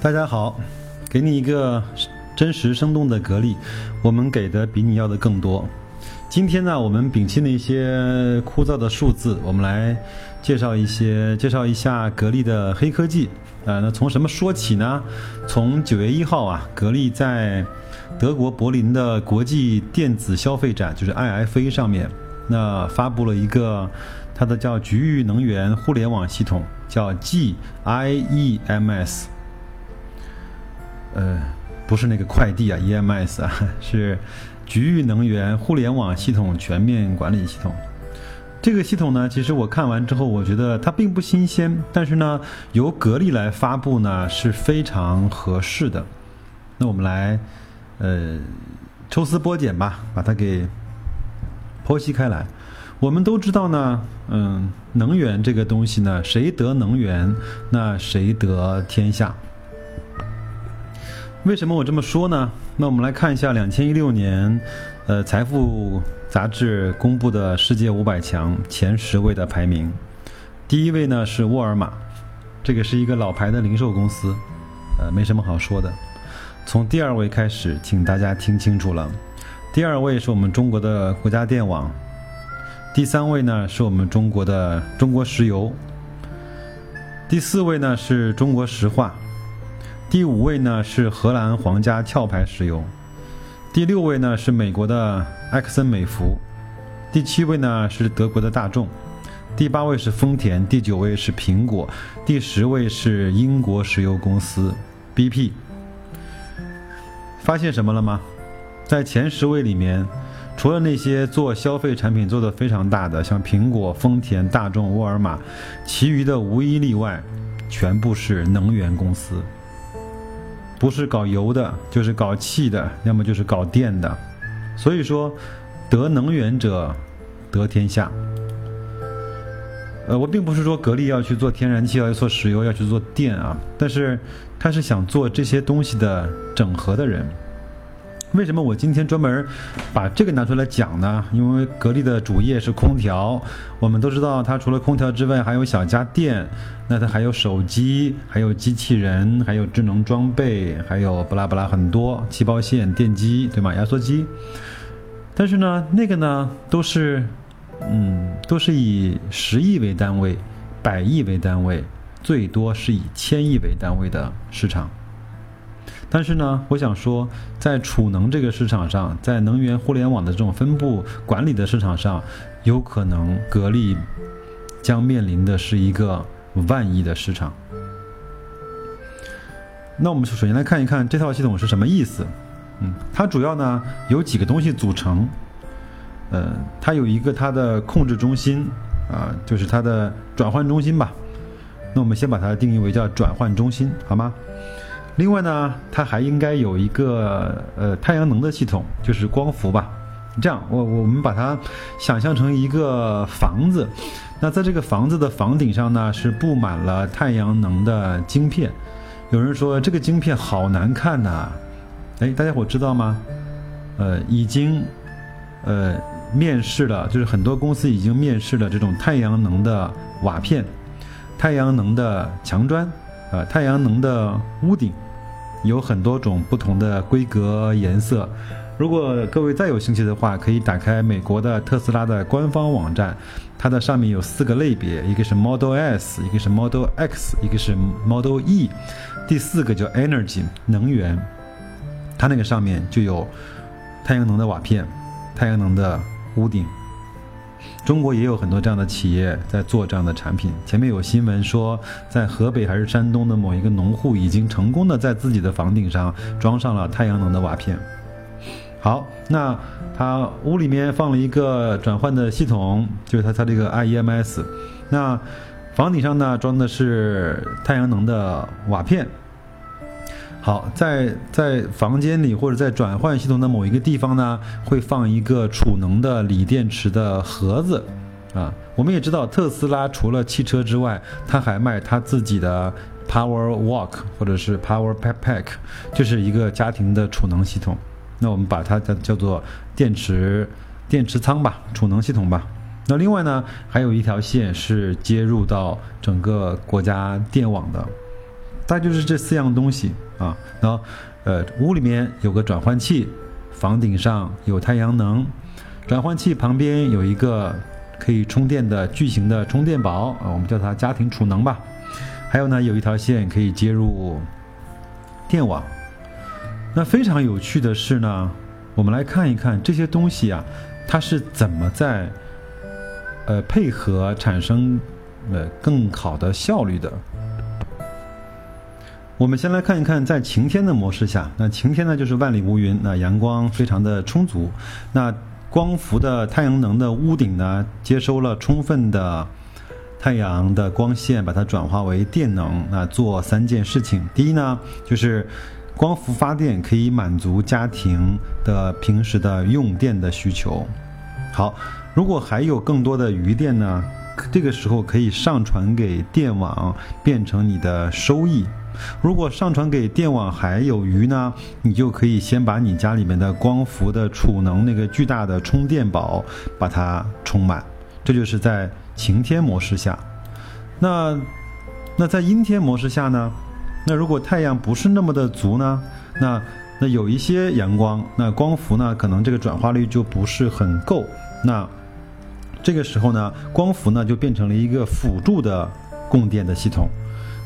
大家好，给你一个真实生动的格力，我们给的比你要的更多。今天呢，我们摒弃那些枯燥的数字，我们来介绍一些，介绍一下格力的黑科技。呃，那从什么说起呢？从九月一号啊，格力在德国柏林的国际电子消费展，就是 IFA 上面，那发布了一个它的叫局域能源互联网系统，叫 GIEMS。呃，不是那个快递啊，EMS 啊，是局域能源互联网系统全面管理系统。这个系统呢，其实我看完之后，我觉得它并不新鲜，但是呢，由格力来发布呢是非常合适的。那我们来，呃，抽丝剥茧吧，把它给剖析开来。我们都知道呢，嗯，能源这个东西呢，谁得能源，那谁得天下。为什么我这么说呢？那我们来看一下两千一六年，呃，财富杂志公布的世界五百强前十位的排名。第一位呢是沃尔玛，这个是一个老牌的零售公司，呃，没什么好说的。从第二位开始，请大家听清楚了。第二位是我们中国的国家电网，第三位呢是我们中国的中国石油，第四位呢是中国石化。第五位呢是荷兰皇家壳牌石油，第六位呢是美国的埃克森美孚，第七位呢是德国的大众，第八位是丰田，第九位是苹果，第十位是英国石油公司 BP。发现什么了吗？在前十位里面，除了那些做消费产品做得非常大的，像苹果、丰田、大众、沃尔玛，其余的无一例外，全部是能源公司。不是搞油的，就是搞气的，要么就是搞电的，所以说，得能源者得天下。呃，我并不是说格力要去做天然气，要去做石油，要去做电啊，但是他是想做这些东西的整合的人。为什么我今天专门把这个拿出来讲呢？因为格力的主业是空调，我们都知道它除了空调之外还有小家电，那它还有手机，还有机器人，还有智能装备，还有不拉不拉很多气泡线、电机，对吗？压缩机。但是呢，那个呢都是，嗯，都是以十亿为单位、百亿为单位，最多是以千亿为单位的市场。但是呢，我想说，在储能这个市场上，在能源互联网的这种分布管理的市场上，有可能格力将面临的是一个万亿的市场。那我们首先来看一看这套系统是什么意思。嗯，它主要呢有几个东西组成。呃，它有一个它的控制中心啊，就是它的转换中心吧。那我们先把它定义为叫转换中心，好吗？另外呢，它还应该有一个呃太阳能的系统，就是光伏吧。这样，我我们把它想象成一个房子，那在这个房子的房顶上呢，是布满了太阳能的晶片。有人说这个晶片好难看呐，哎，大家伙知道吗？呃，已经呃面试了，就是很多公司已经面试了这种太阳能的瓦片、太阳能的墙砖、呃太阳能的屋顶。有很多种不同的规格颜色，如果各位再有兴趣的话，可以打开美国的特斯拉的官方网站，它的上面有四个类别，一个是 Model S，一个是 Model X，一个是 Model E，第四个叫 Energy 能源，它那个上面就有太阳能的瓦片，太阳能的屋顶。中国也有很多这样的企业在做这样的产品。前面有新闻说，在河北还是山东的某一个农户已经成功的在自己的房顶上装上了太阳能的瓦片。好，那他屋里面放了一个转换的系统，就是他他这个 IEMS。那房顶上呢装的是太阳能的瓦片。好，在在房间里或者在转换系统的某一个地方呢，会放一个储能的锂电池的盒子，啊，我们也知道特斯拉除了汽车之外，它还卖它自己的 Power Walk 或者是 Power Pack，就是一个家庭的储能系统。那我们把它叫叫做电池电池仓吧，储能系统吧。那另外呢，还有一条线是接入到整个国家电网的。大概就是这四样东西啊。然后，呃，屋里面有个转换器，房顶上有太阳能，转换器旁边有一个可以充电的巨型的充电宝啊，我们叫它家庭储能吧。还有呢，有一条线可以接入电网。那非常有趣的是呢，我们来看一看这些东西啊，它是怎么在呃配合产生呃更好的效率的。我们先来看一看，在晴天的模式下，那晴天呢就是万里无云，那阳光非常的充足，那光伏的太阳能的屋顶呢接收了充分的太阳的光线，把它转化为电能，那做三件事情。第一呢就是光伏发电可以满足家庭的平时的用电的需求。好，如果还有更多的余电呢，这个时候可以上传给电网，变成你的收益。如果上传给电网还有余呢，你就可以先把你家里面的光伏的储能那个巨大的充电宝把它充满，这就是在晴天模式下。那那在阴天模式下呢？那如果太阳不是那么的足呢？那那有一些阳光，那光伏呢可能这个转化率就不是很够。那这个时候呢，光伏呢就变成了一个辅助的供电的系统。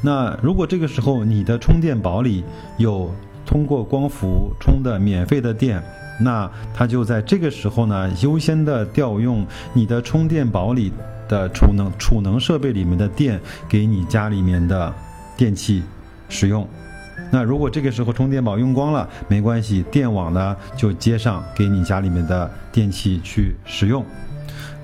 那如果这个时候你的充电宝里有通过光伏充的免费的电，那它就在这个时候呢优先的调用你的充电宝里的储能储能设备里面的电给你家里面的电器使用。那如果这个时候充电宝用光了，没关系，电网呢就接上给你家里面的电器去使用。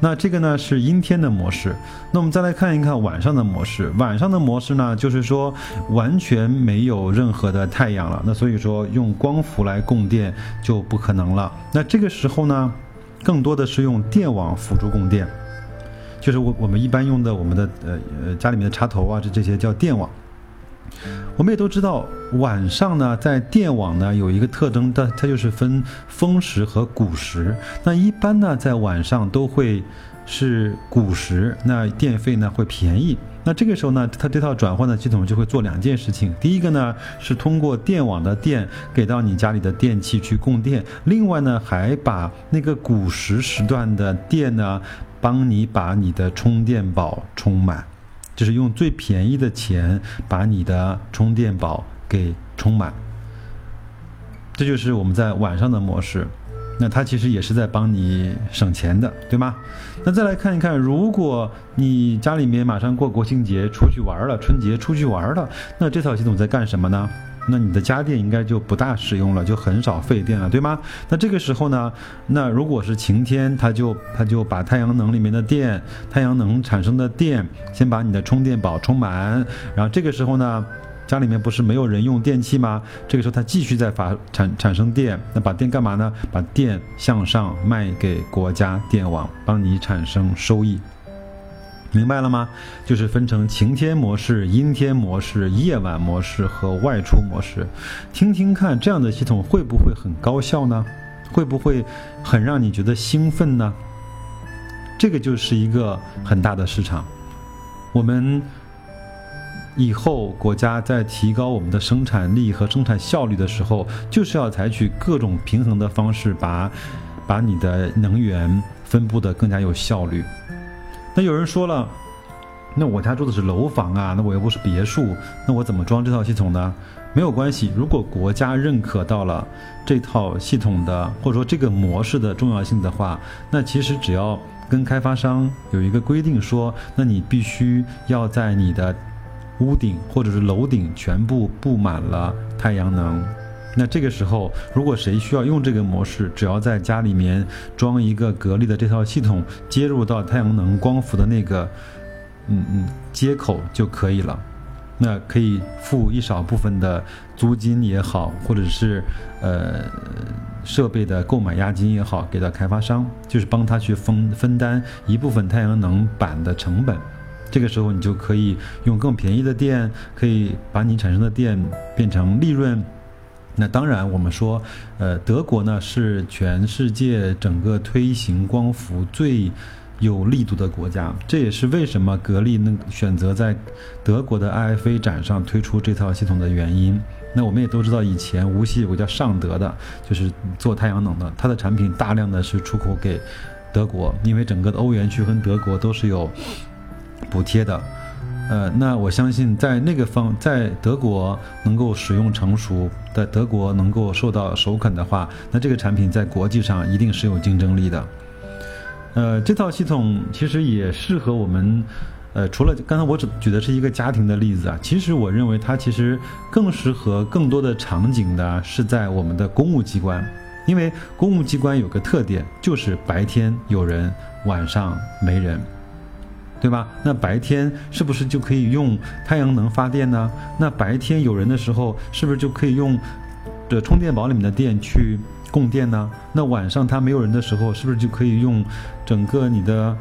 那这个呢是阴天的模式，那我们再来看一看晚上的模式。晚上的模式呢，就是说完全没有任何的太阳了，那所以说用光伏来供电就不可能了。那这个时候呢，更多的是用电网辅助供电，就是我我们一般用的我们的呃呃家里面的插头啊，这这些叫电网。我们也都知道，晚上呢，在电网呢有一个特征，它它就是分风时和谷时。那一般呢，在晚上都会是谷时，那电费呢会便宜。那这个时候呢，它这套转换的系统就会做两件事情：第一个呢是通过电网的电给到你家里的电器去供电；另外呢，还把那个谷时时段的电呢，帮你把你的充电宝充满。就是用最便宜的钱把你的充电宝给充满，这就是我们在晚上的模式。那它其实也是在帮你省钱的，对吗？那再来看一看，如果你家里面马上过国庆节出去玩了，春节出去玩了，那这套系统在干什么呢？那你的家电应该就不大使用了，就很少费电了，对吗？那这个时候呢，那如果是晴天，它就它就把太阳能里面的电，太阳能产生的电，先把你的充电宝充满，然后这个时候呢，家里面不是没有人用电器吗？这个时候它继续在发产产生电，那把电干嘛呢？把电向上卖给国家电网，帮你产生收益。明白了吗？就是分成晴天模式、阴天模式、夜晚模式和外出模式。听听看，这样的系统会不会很高效呢？会不会很让你觉得兴奋呢？这个就是一个很大的市场。我们以后国家在提高我们的生产力和生产效率的时候，就是要采取各种平衡的方式，把把你的能源分布的更加有效率。那有人说了，那我家住的是楼房啊，那我又不是别墅，那我怎么装这套系统呢？没有关系，如果国家认可到了这套系统的或者说这个模式的重要性的话，那其实只要跟开发商有一个规定说，那你必须要在你的屋顶或者是楼顶全部布满了太阳能。那这个时候，如果谁需要用这个模式，只要在家里面装一个格力的这套系统，接入到太阳能光伏的那个，嗯嗯接口就可以了。那可以付一少部分的租金也好，或者是呃设备的购买押金也好，给到开发商，就是帮他去分分担一部分太阳能板的成本。这个时候，你就可以用更便宜的电，可以把你产生的电变成利润。那当然，我们说，呃，德国呢是全世界整个推行光伏最有力度的国家。这也是为什么格力能选择在德国的 IFA 展上推出这套系统的原因。那我们也都知道，以前无锡有个叫尚德的，就是做太阳能的，它的产品大量的是出口给德国，因为整个的欧元区跟德国都是有补贴的。呃，那我相信在那个方，在德国能够使用成熟，在德国能够受到首肯的话，那这个产品在国际上一定是有竞争力的。呃，这套系统其实也适合我们。呃，除了刚才我只举的是一个家庭的例子啊，其实我认为它其实更适合更多的场景的是在我们的公务机关，因为公务机关有个特点，就是白天有人，晚上没人，对吧？那白天是不是就可以用太阳能发电呢？那白天有人的时候，是不是就可以用这充电宝里面的电去供电呢？那晚上它没有人的时候，是不是就可以用整个你的？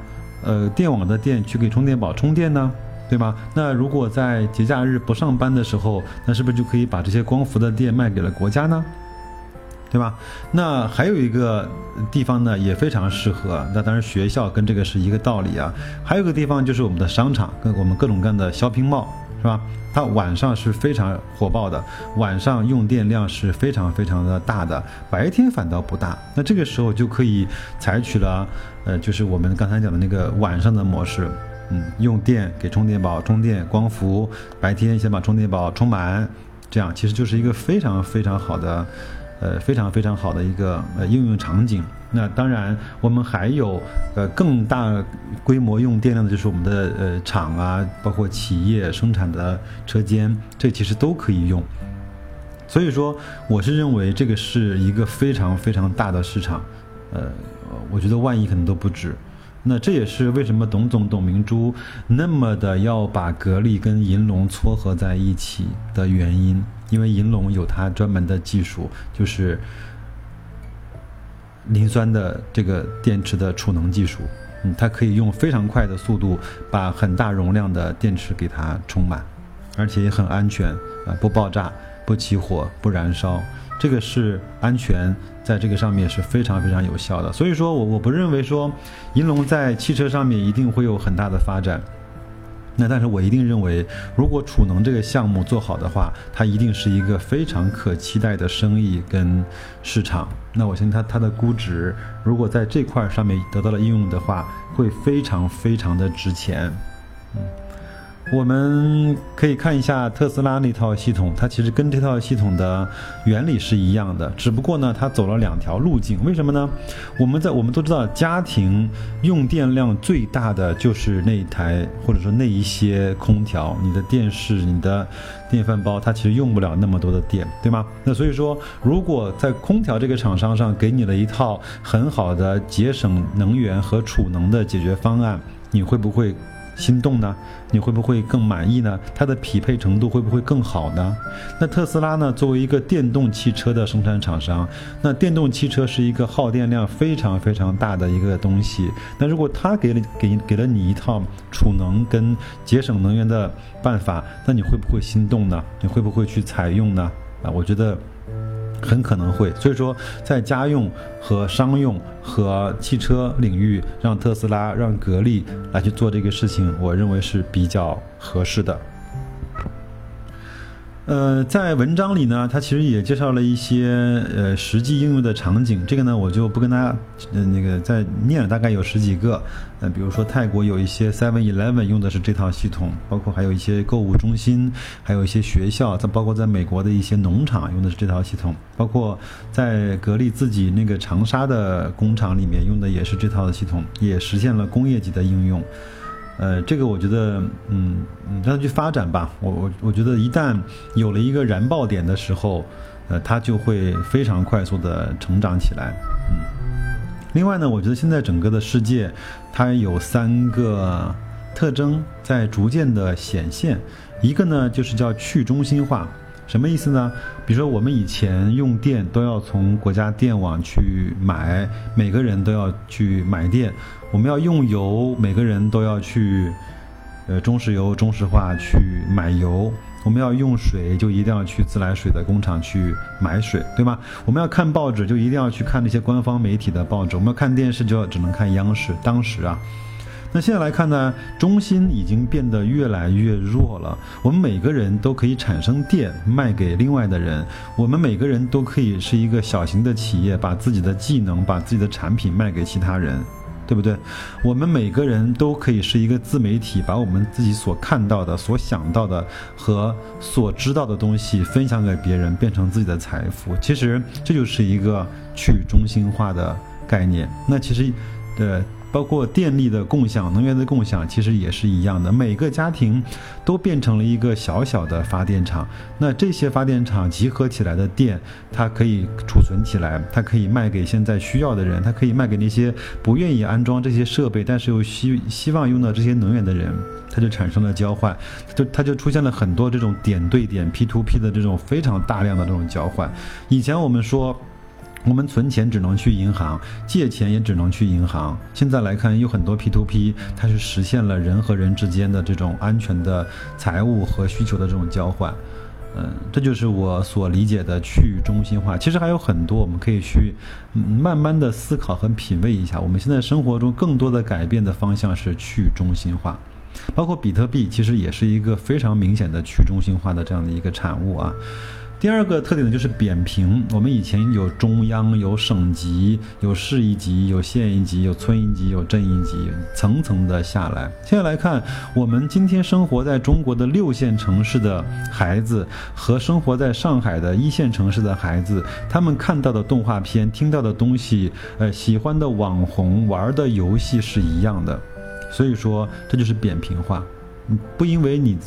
呃，电网的电去给充电宝充电呢，对吧？那如果在节假日不上班的时候，那是不是就可以把这些光伏的电卖给了国家呢？对吧？那还有一个地方呢，也非常适合。那当然，学校跟这个是一个道理啊。还有一个地方就是我们的商场，跟我们各种各样的 shopping mall，是吧？它晚上是非常火爆的，晚上用电量是非常非常的大的，白天反倒不大。那这个时候就可以采取了，呃，就是我们刚才讲的那个晚上的模式，嗯，用电给充电宝充电，光伏，白天先把充电宝充满，这样其实就是一个非常非常好的。呃，非常非常好的一个呃应用场景。那当然，我们还有呃更大规模用电量的，就是我们的呃厂啊，包括企业生产的车间，这其实都可以用。所以说，我是认为这个是一个非常非常大的市场。呃，我觉得万亿可能都不止。那这也是为什么董总董明珠那么的要把格力跟银龙撮合在一起的原因。因为银龙有它专门的技术，就是磷酸的这个电池的储能技术，嗯，它可以用非常快的速度把很大容量的电池给它充满，而且也很安全啊，不爆炸、不起火、不燃烧，这个是安全在这个上面是非常非常有效的。所以说我我不认为说银龙在汽车上面一定会有很大的发展。那但是我一定认为，如果储能这个项目做好的话，它一定是一个非常可期待的生意跟市场。那我相信它它的估值，如果在这块上面得到了应用的话，会非常非常的值钱。嗯。我们可以看一下特斯拉那套系统，它其实跟这套系统的原理是一样的，只不过呢，它走了两条路径。为什么呢？我们在我们都知道，家庭用电量最大的就是那一台，或者说那一些空调，你的电视、你的电饭煲，它其实用不了那么多的电，对吗？那所以说，如果在空调这个厂商上给你了一套很好的节省能源和储能的解决方案，你会不会？心动呢？你会不会更满意呢？它的匹配程度会不会更好呢？那特斯拉呢？作为一个电动汽车的生产厂商，那电动汽车是一个耗电量非常非常大的一个东西。那如果他给了给给了你一套储能跟节省能源的办法，那你会不会心动呢？你会不会去采用呢？啊，我觉得。很可能会，所以说在家用和商用和汽车领域，让特斯拉、让格力来去做这个事情，我认为是比较合适的。呃，在文章里呢，它其实也介绍了一些呃实际应用的场景，这个呢我就不跟大家呃那个再念了，大概有十几个。呃，比如说泰国有一些 Seven Eleven 用的是这套系统，包括还有一些购物中心，还有一些学校，再包括在美国的一些农场用的是这套系统，包括在格力自己那个长沙的工厂里面用的也是这套的系统，也实现了工业级的应用。呃，这个我觉得，嗯，让它去发展吧。我我我觉得，一旦有了一个燃爆点的时候，呃，它就会非常快速的成长起来。嗯，另外呢，我觉得现在整个的世界，它有三个特征在逐渐的显现。一个呢，就是叫去中心化。什么意思呢？比如说，我们以前用电都要从国家电网去买，每个人都要去买电。我们要用油，每个人都要去，呃，中石油、中石化去买油。我们要用水，就一定要去自来水的工厂去买水，对吗？我们要看报纸，就一定要去看那些官方媒体的报纸。我们要看电视，就只能看央视。当时啊，那现在来看呢，中心已经变得越来越弱了。我们每个人都可以产生电卖给另外的人，我们每个人都可以是一个小型的企业，把自己的技能、把自己的产品卖给其他人。对不对？我们每个人都可以是一个自媒体，把我们自己所看到的、所想到的和所知道的东西分享给别人，变成自己的财富。其实这就是一个去中心化的概念。那其实，呃。包括电力的共享、能源的共享，其实也是一样的。每个家庭都变成了一个小小的发电厂。那这些发电厂集合起来的电，它可以储存起来，它可以卖给现在需要的人，它可以卖给那些不愿意安装这些设备，但是又希希望用到这些能源的人，它就产生了交换，就它就出现了很多这种点对点 P to P 的这种非常大量的这种交换。以前我们说。我们存钱只能去银行，借钱也只能去银行。现在来看，有很多 P2P，它是实现了人和人之间的这种安全的财务和需求的这种交换。嗯，这就是我所理解的去中心化。其实还有很多，我们可以去慢慢的思考和品味一下。我们现在生活中更多的改变的方向是去中心化，包括比特币，其实也是一个非常明显的去中心化的这样的一个产物啊。第二个特点呢，就是扁平。我们以前有中央、有省级、有市一级、有县一级、有村一级、有镇一级，层层的下来。现在来看，我们今天生活在中国的六线城市的孩子和生活在上海的一线城市的孩子，他们看到的动画片、听到的东西、呃，喜欢的网红、玩的游戏是一样的。所以说，这就是扁平化。不因为你。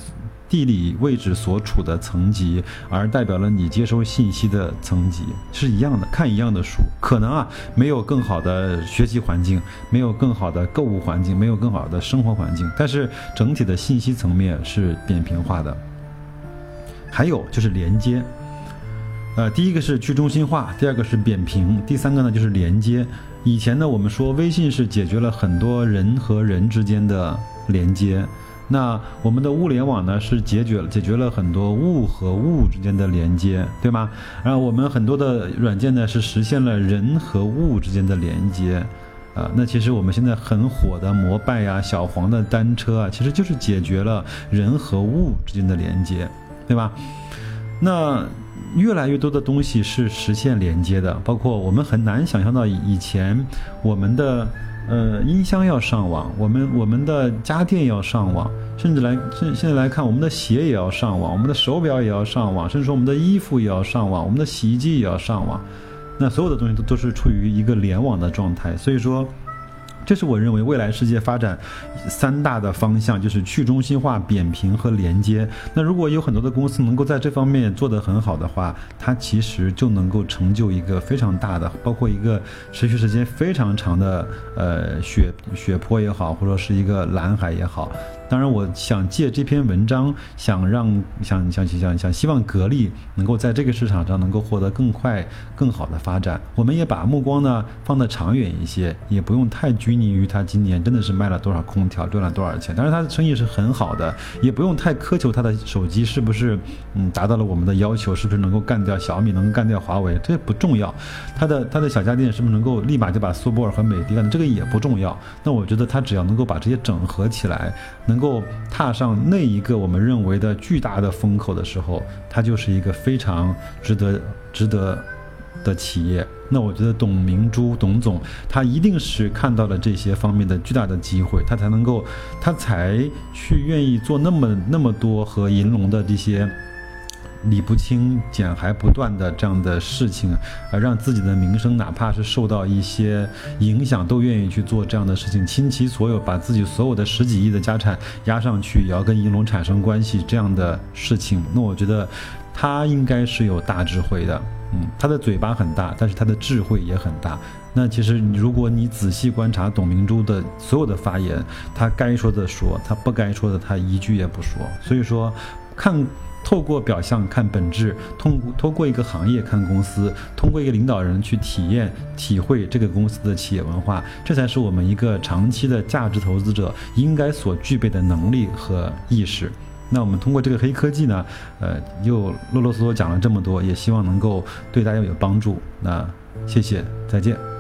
地理位置所处的层级，而代表了你接收信息的层级是一样的。看一样的书，可能啊没有更好的学习环境，没有更好的购物环境，没有更好的生活环境，但是整体的信息层面是扁平化的。还有就是连接，呃，第一个是去中心化，第二个是扁平，第三个呢就是连接。以前呢，我们说微信是解决了很多人和人之间的连接。那我们的物联网呢，是解决了解决了很多物和物之间的连接，对吗？然后我们很多的软件呢，是实现了人和物之间的连接，啊，那其实我们现在很火的摩拜呀、小黄的单车啊，其实就是解决了人和物之间的连接，对吧？那越来越多的东西是实现连接的，包括我们很难想象到以前我们的。呃，音箱要上网，我们我们的家电要上网，甚至来现现在来看，我们的鞋也要上网，我们的手表也要上网，甚至说我们的衣服也要上网，我们的洗衣机也要上网，那所有的东西都都是处于一个联网的状态，所以说。这是我认为未来世界发展三大的方向，就是去中心化、扁平和连接。那如果有很多的公司能够在这方面做得很好的话，它其实就能够成就一个非常大的，包括一个持续时间非常长的呃雪雪坡也好，或者是一个蓝海也好。当然，我想借这篇文章，想让想想想想希望格力能够在这个市场上能够获得更快、更好的发展。我们也把目光呢放得长远一些，也不用太拘泥于它今年真的是卖了多少空调，赚了多少钱。当然，它的生意是很好的，也不用太苛求它的手机是不是嗯达到了我们的要求，是不是能够干掉小米，能够干掉华为，这不重要。它的它的小家电是不是能够立马就把苏泊尔和美的干掉，这个也不重要。那我觉得它只要能够把这些整合起来，能。能够踏上那一个我们认为的巨大的风口的时候，它就是一个非常值得、值得的企业。那我觉得董明珠董总他一定是看到了这些方面的巨大的机会，他才能够，他才去愿意做那么那么多和银龙的这些。理不清、剪还不断的这样的事情，而让自己的名声哪怕是受到一些影响，都愿意去做这样的事情，倾其所有，把自己所有的十几亿的家产压上去，也要跟银龙产生关系这样的事情。那我觉得他应该是有大智慧的，嗯，他的嘴巴很大，但是他的智慧也很大。那其实如果你仔细观察董明珠的所有的发言，他该说的说，他不该说的他一句也不说。所以说，看。透过表象看本质，通通过一个行业看公司，通过一个领导人去体验、体会这个公司的企业文化，这才是我们一个长期的价值投资者应该所具备的能力和意识。那我们通过这个黑科技呢，呃，又啰啰嗦嗦讲了这么多，也希望能够对大家有帮助。那谢谢，再见。